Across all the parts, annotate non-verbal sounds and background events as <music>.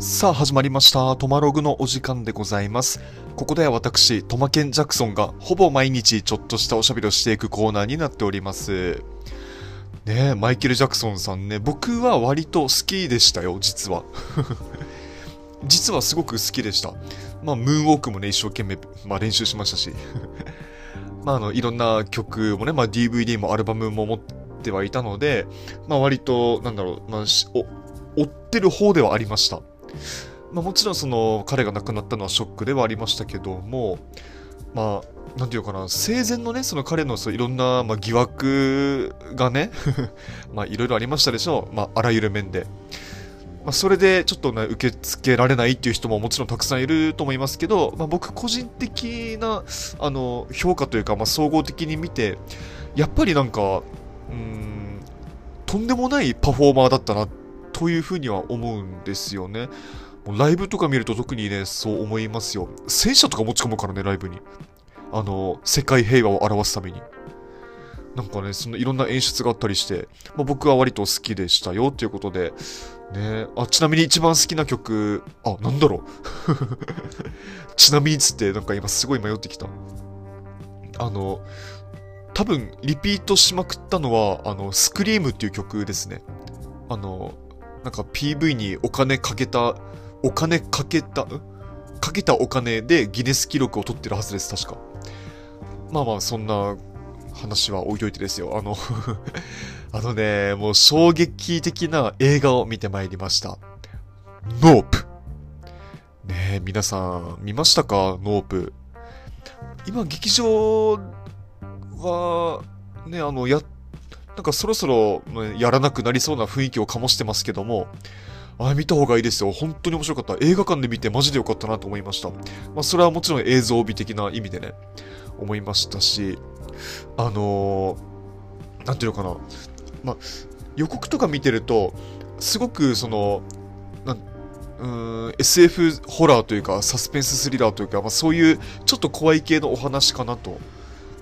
さあ始まりました。トマログのお時間でございます。ここでは私、トマケン・ジャクソンがほぼ毎日ちょっとしたおしゃべりをしていくコーナーになっております。ねえ、マイケル・ジャクソンさんね、僕は割と好きでしたよ、実は。<laughs> 実はすごく好きでした。まあ、ムーンウォークもね、一生懸命、まあ、練習しましたし。<laughs> まあ、あの、いろんな曲もね、まあ、DVD もアルバムも持ってはいたので、まあ、割と、なんだろう、まあ、お追ってる方ではありました。まあ、もちろんその彼が亡くなったのはショックではありましたけども、まあ、なんていうかな、生前のね、その彼のそういろんな、まあ、疑惑がね、<laughs> まあ、いろいろありましたでしょう。まあ、あらゆる面で。まあ、それでちょっとね、受け付けられないっていう人ももちろんたくさんいると思いますけど、まあ、僕個人的な、あの、評価というか、まあ、総合的に見て、やっぱりなんか、うん、とんでもないパフォーマーだったなって、というふうには思うんですよね。もうライブとか見ると特にね、そう思いますよ。戦車とか持ち込むからね、ライブに。あの、世界平和を表すために。なんかね、そのいろんな演出があったりして、まあ、僕は割と好きでしたよっていうことで、ねあ、ちなみに一番好きな曲、あ、なんだろう。<laughs> ちなみにつって、なんか今すごい迷ってきた。あの、多分、リピートしまくったのは、あの、スクリームっていう曲ですね。あの、なんか PV にお金かけた、お金かけた、かけたお金でギネス記録を取ってるはずです、確か。まあまあ、そんな話は置いといてですよ。あの <laughs> あのね、もう衝撃的な映画を見てまいりました。ノープ。ねえ、皆さん、見ましたか？ノープ。今、劇場は、ね、あの、や、なんかそろそろ、ねやらなくなりそうな雰囲気を醸してますけども、あ見た方がいいですよ。本当に面白かった。映画館で見てマジでよかったなと思いました。まあ、それはもちろん映像美的な意味でね、思いましたし、あのー、なんていうのかな。まあ、予告とか見てると、すごくその、なんうん SF ホラーというか、サスペンススリラーというか、まあ、そういうちょっと怖い系のお話かなと、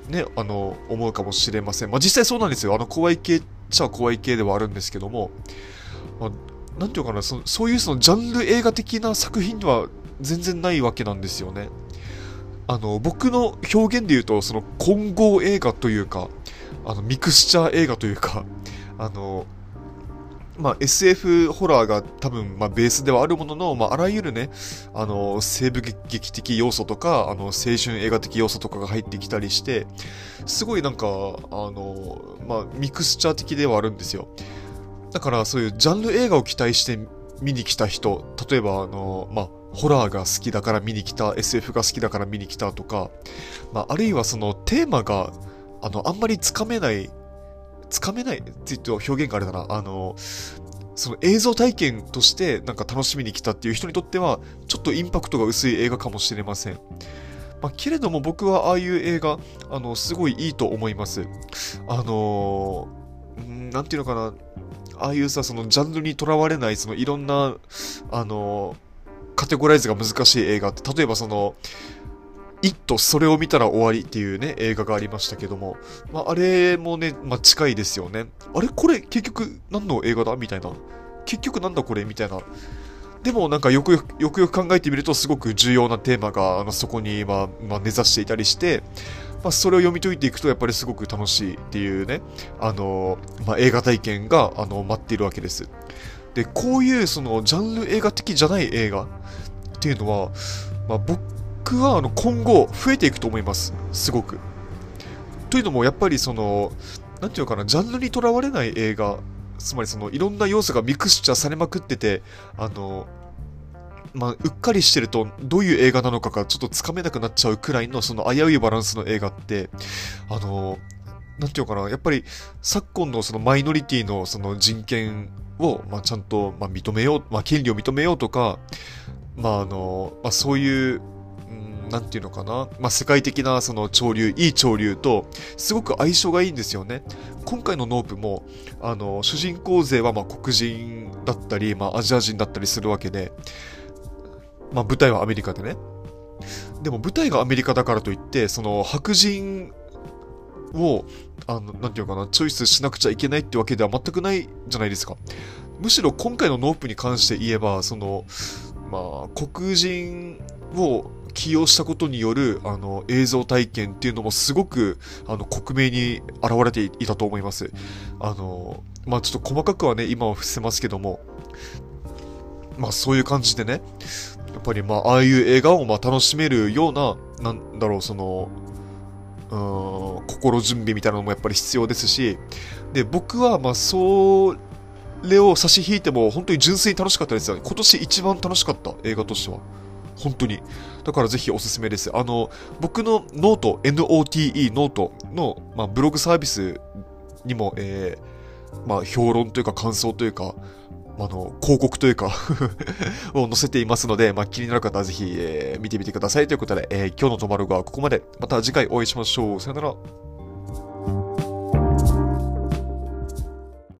ね、あの、思うかもしれません。まあ、実際そうなんですよ。あの、怖い系っちゃ怖い系ではあるんですけども、まあ、なんていうかな、そそういうそのジャンル映画的な作品では全然ないわけなんですよね。あの、僕の表現で言うと、その混合映画というか、あの、ミクスチャー映画というか、あの、まあ、SF ホラーが多分、まあ、ベースではあるものの、まあ、あらゆるね、あの、西部劇的要素とか、あの、青春映画的要素とかが入ってきたりして、すごいなんか、あの、まあ、ミクスチャー的ではあるんですよ。だから、そういうジャンル映画を期待して見に来た人、例えば、あの、まあ、ホラーが好きだから見に来た、SF が好きだから見に来たとか、まあ、あるいはそのテーマが、あの、あんまりつかめない、つかめないって言うと表現があれだな、あの、その映像体験としてなんか楽しみに来たっていう人にとっては、ちょっとインパクトが薄い映画かもしれません。まあ、けれども僕はああいう映画、あの、すごいいいと思います。あのー、なんていうのかな、ああいうさ、そのジャンルにとらわれない、そのいろんな、あのーカテゴライズが難しい映画って、例えばその、イット、それを見たら終わりっていうね、映画がありましたけども、まあ、あれもね、まあ、近いですよね。あれこれ結局何の映画だみたいな。結局なんだこれみたいな。でもなんかよくよくよく考えてみるとすごく重要なテーマがあのそこに、まあまあ、根ざしていたりして、まあ、それを読み解いていくとやっぱりすごく楽しいっていうね、あの、まあ、映画体験があの待っているわけです。で、こういうそのジャンル映画的じゃない映画っていうのは、まあ、僕はあの今後増えていくと思います。すごく。というのもやっぱりその、なんていうのかな、ジャンルにとらわれない映画、つまりそのいろんな要素がミクスチャーされまくってて、あの、まあ、うっかりしてるとどういう映画なのかがちょっとつかめなくなっちゃうくらいのその危ういバランスの映画って、あの、なんていうのかな、やっぱり昨今のそのマイノリティのその人権を、まあ、ちゃんと、まあ、認めよう、まあ、権利を認めようとか、まあ、あの、まあ、そういう、なんていうのかな、まあ、世界的なその潮流、いい潮流と、すごく相性がいいんですよね。今回のノープも、あの、主人公勢はま黒人だったり、まあ、アジア人だったりするわけで、まあ、舞台はアメリカでね。でも舞台がアメリカだからといって、その白人を、あの、なんていうかな、チョイスしなくちゃいけないってわけでは全くないじゃないですか。むしろ今回のノープに関して言えば、その、まあ、黒人を起用したことによる、あの、映像体験っていうのもすごく、あの、克明に現れていたと思います。あの、まあ、ちょっと細かくはね、今は伏せますけども、まあ、そういう感じでね、やっぱりまあ、ああいう映画をまあ楽しめるような、なんだろう、その、うん、心準備みたいなのもやっぱり必要ですし、で、僕はまあ、それを差し引いても本当に純粋に楽しかったですよね。今年一番楽しかった映画としては。本当に。だからぜひおすすめです。あの、僕のノート、NOTE ノートの、まあ、ブログサービスにも、えー、まあ、評論というか感想というか、あの、広告というか <laughs> を載せていますので、まあ、気になる方はぜひ、えー、見てみてくださいということで、えー、今日のトマログはここまで。また次回お会いしましょう。さよなら。